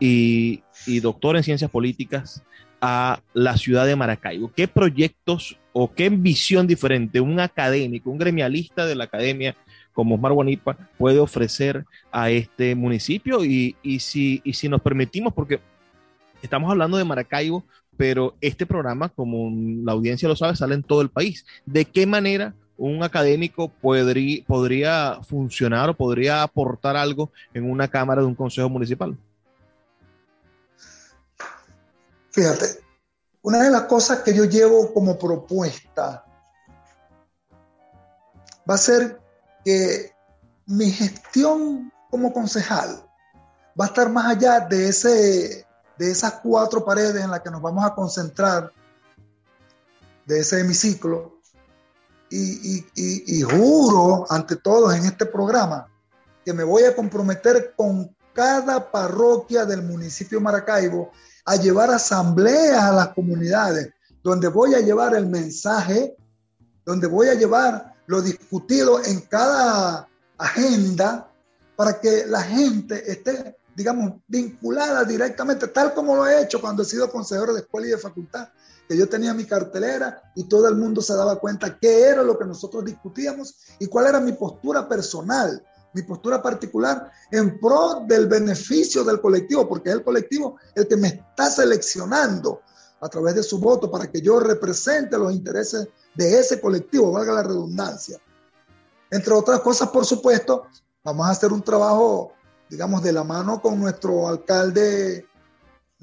y, y doctor en ciencias políticas, a la ciudad de Maracaibo? ¿Qué proyectos o qué visión diferente un académico, un gremialista de la academia como Osmar Guanipa puede ofrecer a este municipio? Y, si, si nos permitimos, porque estamos hablando de Maracaibo, pero este programa, como la audiencia lo sabe, sale en todo el país. ¿De qué manera un académico podría, podría funcionar o podría aportar algo en una cámara de un consejo municipal? Fíjate, una de las cosas que yo llevo como propuesta va a ser que mi gestión como concejal va a estar más allá de, ese, de esas cuatro paredes en las que nos vamos a concentrar de ese hemiciclo. Y, y juro ante todos en este programa que me voy a comprometer con cada parroquia del municipio de Maracaibo a llevar asambleas a las comunidades, donde voy a llevar el mensaje, donde voy a llevar lo discutido en cada agenda para que la gente esté digamos, vinculada directamente, tal como lo he hecho cuando he sido consejero de escuela y de facultad, que yo tenía mi cartelera y todo el mundo se daba cuenta qué era lo que nosotros discutíamos y cuál era mi postura personal, mi postura particular en pro del beneficio del colectivo, porque es el colectivo el que me está seleccionando a través de su voto para que yo represente los intereses de ese colectivo, valga la redundancia. Entre otras cosas, por supuesto, vamos a hacer un trabajo digamos, de la mano con nuestro alcalde,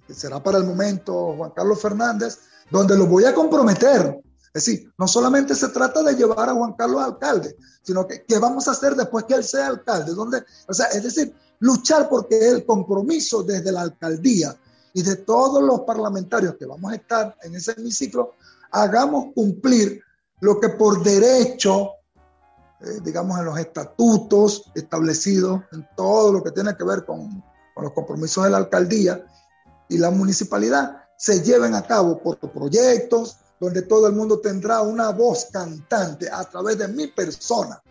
que será para el momento Juan Carlos Fernández, donde lo voy a comprometer. Decir, no solamente se trata de llevar a Juan Carlos alcalde, sino que qué vamos a hacer después que él sea alcalde. Donde, o sea, es decir, luchar porque el compromiso desde la alcaldía y de todos los parlamentarios que vamos a estar en ese hemiciclo, hagamos cumplir lo que por derecho eh, digamos, en los estatutos establecidos, en todo lo que tiene que ver con, con los compromisos de la alcaldía y la municipalidad, se lleven a cabo por proyectos donde todo el mundo tendrá una voz cantante a través de mi persona.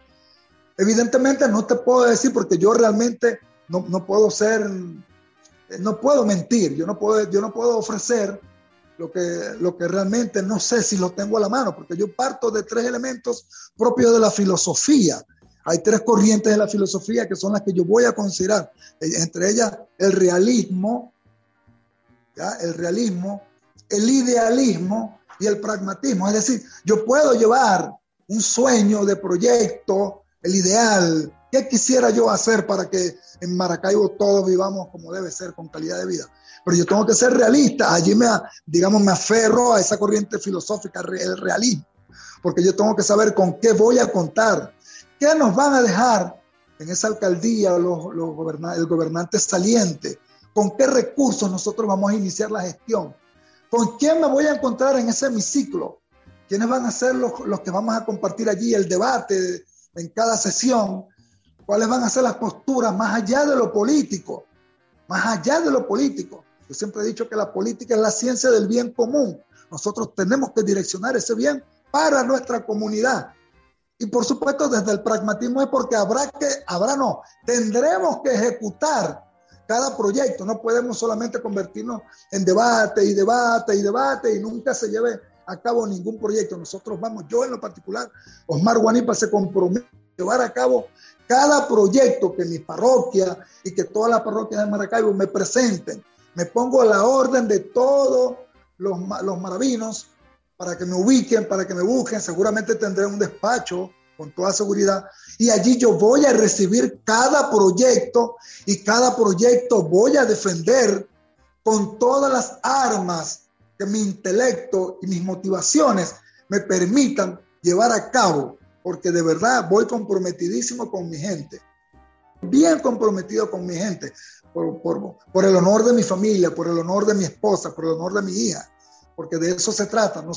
Evidentemente no te puedo decir porque yo realmente no, no puedo ser, no puedo mentir, yo no puedo, yo no puedo ofrecer lo que, lo que realmente no sé si lo tengo a la mano, porque yo parto de tres elementos propios de la filosofía. Hay tres corrientes de la filosofía que son las que yo voy a considerar, eh, entre ellas el realismo, ¿ya? el realismo, el idealismo y el pragmatismo. Es decir, yo puedo llevar un sueño de proyecto, el ideal, ¿Qué quisiera yo hacer para que en Maracaibo todos vivamos como debe ser, con calidad de vida? pero yo tengo que ser realista. Allí me, digamos, me aferro a esa corriente filosófica, el realismo, porque yo tengo que saber con qué voy a contar, qué nos van a dejar en esa alcaldía los, los el gobernante saliente, con qué recursos nosotros vamos a iniciar la gestión, con quién me voy a encontrar en ese hemiciclo, quiénes van a ser los, los que vamos a compartir allí el debate en cada sesión, cuáles van a ser las posturas más allá de lo político, más allá de lo político. Yo siempre he dicho que la política es la ciencia del bien común. Nosotros tenemos que direccionar ese bien para nuestra comunidad. Y por supuesto, desde el pragmatismo es porque habrá que, habrá no, tendremos que ejecutar cada proyecto. No podemos solamente convertirnos en debate y debate y debate y nunca se lleve a cabo ningún proyecto. Nosotros vamos, yo en lo particular, Osmar Guanipa se compromete a llevar a cabo cada proyecto que mi parroquia y que todas las parroquias de Maracaibo me presenten me pongo a la orden de todos los, los maravinos para que me ubiquen, para que me busquen. Seguramente tendré un despacho con toda seguridad. Y allí yo voy a recibir cada proyecto y cada proyecto voy a defender con todas las armas que mi intelecto y mis motivaciones me permitan llevar a cabo, porque de verdad voy comprometidísimo con mi gente, bien comprometido con mi gente por, el honor de mi familia, por el honor de mi esposa, por el honor de mi hija, porque de eso se trata. No,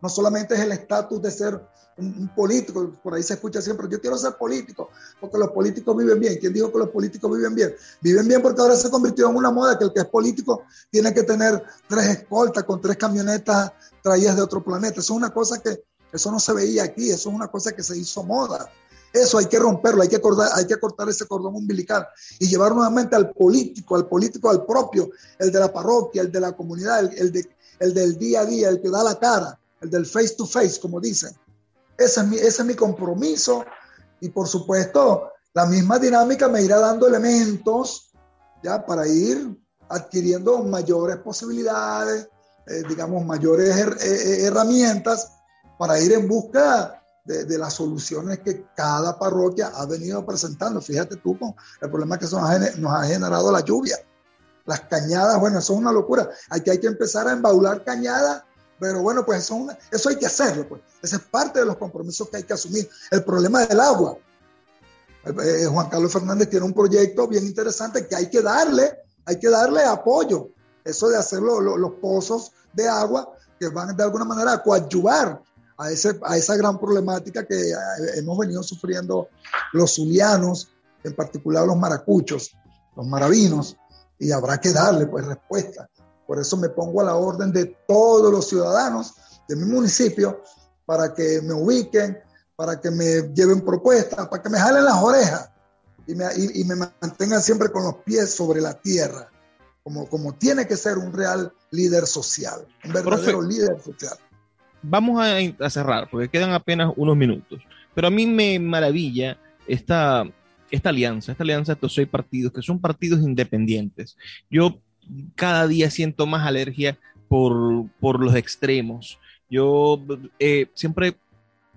no solamente es el estatus de ser un, político, por ahí se escucha siempre, yo quiero ser político, porque los políticos viven bien. ¿Quién dijo que los políticos viven bien? Viven bien porque ahora se convirtió en una moda que el que es político tiene que tener tres escoltas con tres camionetas traídas de otro planeta. Eso es una cosa que, eso no se veía aquí, eso es una cosa que se hizo moda. Eso hay que romperlo, hay que, cortar, hay que cortar ese cordón umbilical y llevar nuevamente al político, al político, al propio, el de la parroquia, el de la comunidad, el, de, el del día a día, el que da la cara, el del face to face, como dicen. Ese es mi, ese es mi compromiso y por supuesto la misma dinámica me irá dando elementos ya para ir adquiriendo mayores posibilidades, eh, digamos, mayores eh, herramientas para ir en busca de, las soluciones que cada parroquia ha venido presentando. Fíjate tú con el problema que eso nos ha, generado la lluvia. Las cañadas, bueno, eso es una locura. Hay que, hay que empezar a embaular cañadas, pero bueno, pues eso, eso hay que hacerlo. Pues. Ese es parte de los compromisos que hay que asumir. El problema del agua. Eh, Juan Carlos Fernández tiene un proyecto bien interesante que hay que darle, hay que darle apoyo. Eso de hacer los pozos de agua que van de alguna manera a coadyuvar a, ese, a esa gran problemática que eh, hemos venido sufriendo los zulianos, en particular los maracuchos, los maravinos, y habrá que darle pues respuesta. Por eso me pongo a la orden de todos los ciudadanos de mi municipio para que me ubiquen, para que me lleven propuestas, para que me jalen las orejas. y me, y, me mantengan siempre con los pies sobre la tierra, como, como tiene que ser un real líder social, un verdadero líder social. Vamos a, cerrar, porque quedan apenas unos minutos, pero a mí me maravilla esta, esta alianza, esta alianza de estos seis partidos, que son partidos independientes. Yo cada día siento más alergia por, por los extremos. Yo eh, siempre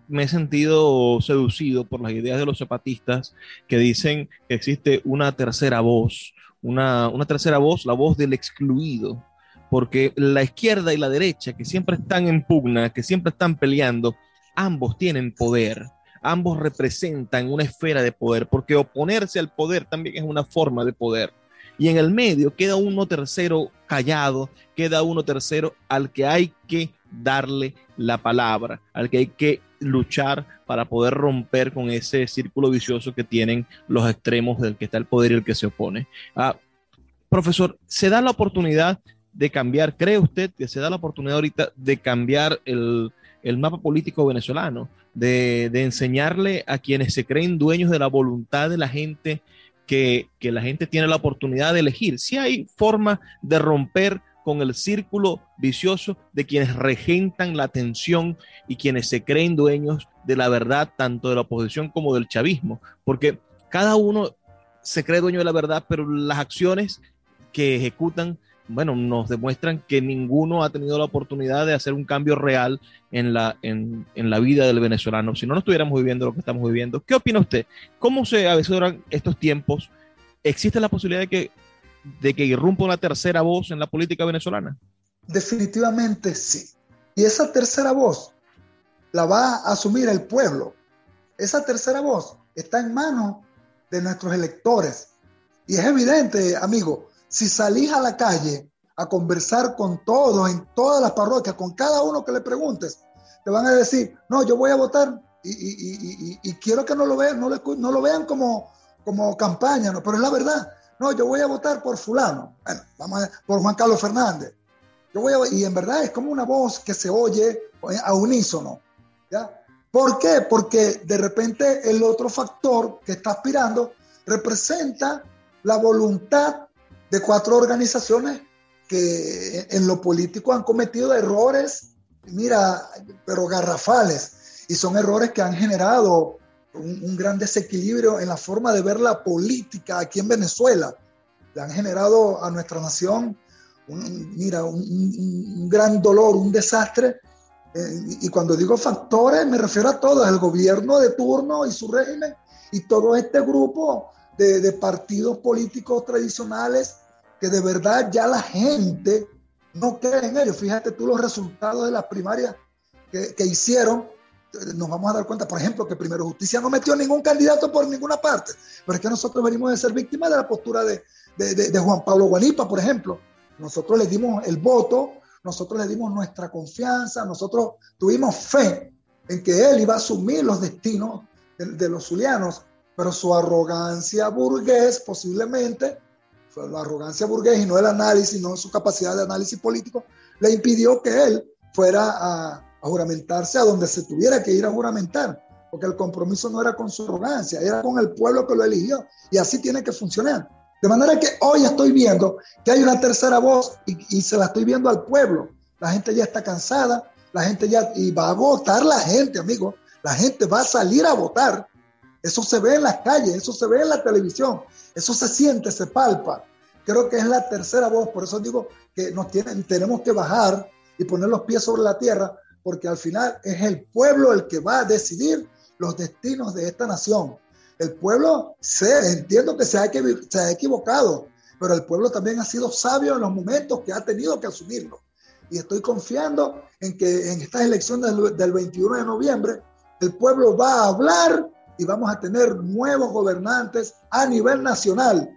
me he sentido seducido por las ideas de los zapatistas que dicen que existe una tercera voz, una, una tercera voz, la voz del excluido, porque la izquierda y la derecha, que siempre están en pugna, que siempre están peleando, ambos tienen poder, ambos representan una esfera de poder, porque oponerse al poder también es una forma de poder. Y en el medio queda uno tercero callado, queda uno tercero al que hay que darle la palabra, al que hay que luchar para poder romper con ese círculo vicioso que tienen los extremos del que está el poder y el que se opone. Ah, profesor, ¿se da la oportunidad de cambiar, cree usted que se da la oportunidad ahorita de cambiar el, mapa político venezolano, de, enseñarle a quienes se creen dueños de la voluntad de la gente que, que la gente tiene la oportunidad de elegir? Si hay forma de romper con el círculo vicioso de quienes regentan la atención y quienes se creen dueños de la verdad, tanto de la oposición como del chavismo, porque cada uno se cree dueño de la verdad, pero las acciones que ejecutan, bueno, nos demuestran que ninguno ha tenido la oportunidad de hacer un cambio real en la, en, la vida del venezolano. Si no, no estuviéramos viviendo lo que estamos viviendo. ¿Qué opina usted? ¿Cómo se avesoran estos tiempos? ¿Existe la posibilidad de que de que irrumpa una tercera voz en la política venezolana? Definitivamente sí. Y esa tercera voz la va a asumir el pueblo. Esa tercera voz está en manos de nuestros electores. Y es evidente, amigo, si salís a la calle a conversar con todos, en todas las parroquias, con cada uno que le preguntes, te van a decir, no, yo voy a votar y, quiero que no lo vean, no, lo vean como, como campaña, ¿no? pero es la verdad. No, yo voy a votar por fulano. Bueno, vamos por Juan Carlos Fernández. Yo voy a, y en verdad es como una voz que se oye a unísono. ¿ya? ¿Por qué? Porque de repente el otro factor que está aspirando representa la voluntad de cuatro organizaciones que en lo político han cometido errores, mira, pero garrafales, y son errores que han generado un, gran desequilibrio en la forma de ver la política aquí en Venezuela. Le han generado a nuestra nación, un, mira, un, gran dolor, un desastre. Eh, y cuando digo factores, me refiero a todos, el gobierno de turno y su régimen y todo este grupo de, de partidos políticos tradicionales que de verdad ya la gente no cree en ellos. Fíjate tú los resultados de las primarias que, que hicieron nos vamos a dar cuenta, por ejemplo, que Primero Justicia no metió ningún candidato por ninguna parte, pero es que nosotros venimos de ser víctimas de la postura de, de, Juan Pablo Guanipa, por ejemplo. Nosotros le dimos el voto, nosotros le dimos nuestra confianza, nosotros tuvimos fe en que él iba a asumir los destinos de, los zulianos, pero su arrogancia burgués posiblemente, la arrogancia burgués y no el análisis, no su capacidad de análisis político, le impidió que él fuera a a juramentarse a donde se tuviera que ir a juramentar, porque el compromiso no era con su arrogancia, era con el pueblo que lo eligió, y así tiene que funcionar. De manera que hoy estoy viendo que hay una tercera voz y, se la estoy viendo al pueblo. La gente ya está cansada, la gente ya, y va a votar la gente, amigo, la gente va a salir a votar. Eso se ve en las calles, eso se ve en la televisión, eso se siente, se palpa. Creo que es la tercera voz, por eso digo que nos tenemos que bajar y poner los pies sobre la tierra porque al final es el pueblo el que va a decidir los destinos de esta nación. El pueblo, sé, entiendo que se ha, se ha equivocado, pero el pueblo también ha sido sabio en los momentos que ha tenido que asumirlo. Y estoy confiando en que en estas elecciones del 21 de noviembre, el pueblo va a hablar y vamos a tener nuevos gobernantes a nivel nacional.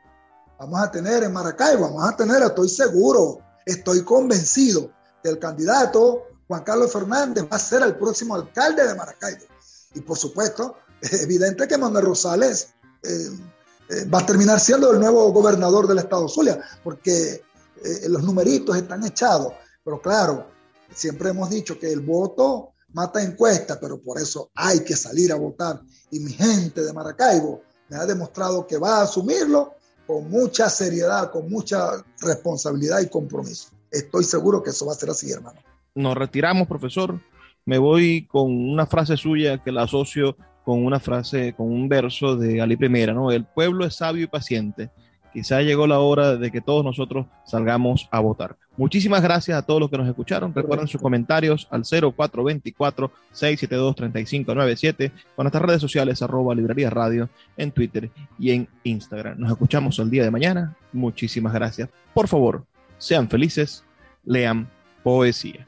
Vamos a tener en Maracaibo, vamos a tener, estoy seguro, estoy convencido que el candidato Juan Carlos Fernández va a ser el próximo alcalde de Maracaibo. Y por supuesto, es evidente que Manuel Rosales eh, eh, va a terminar siendo el nuevo gobernador del estado Zulia, porque eh, los numeritos están echados. Pero claro, siempre hemos dicho que el voto mata encuesta, pero por eso hay que salir a votar. Y mi gente de Maracaibo, me ha demostrado que va a asumirlo con mucha seriedad, con mucha responsabilidad y compromiso. Estoy seguro que eso va a ser así, hermano. Nos retiramos, profesor. Me voy con una frase suya que la asocio con una frase, con un verso de Ali Primera, ¿no? El pueblo es sabio y paciente. Quizá llegó la hora de que todos nosotros salgamos a votar. Muchísimas gracias a todos los que nos escucharon. Recuerden sus comentarios al 0424-672-3597 con nuestras redes sociales arroba librería radio en Twitter y en Instagram. Nos escuchamos el día de mañana. Muchísimas gracias. Por favor, sean felices, lean poesía.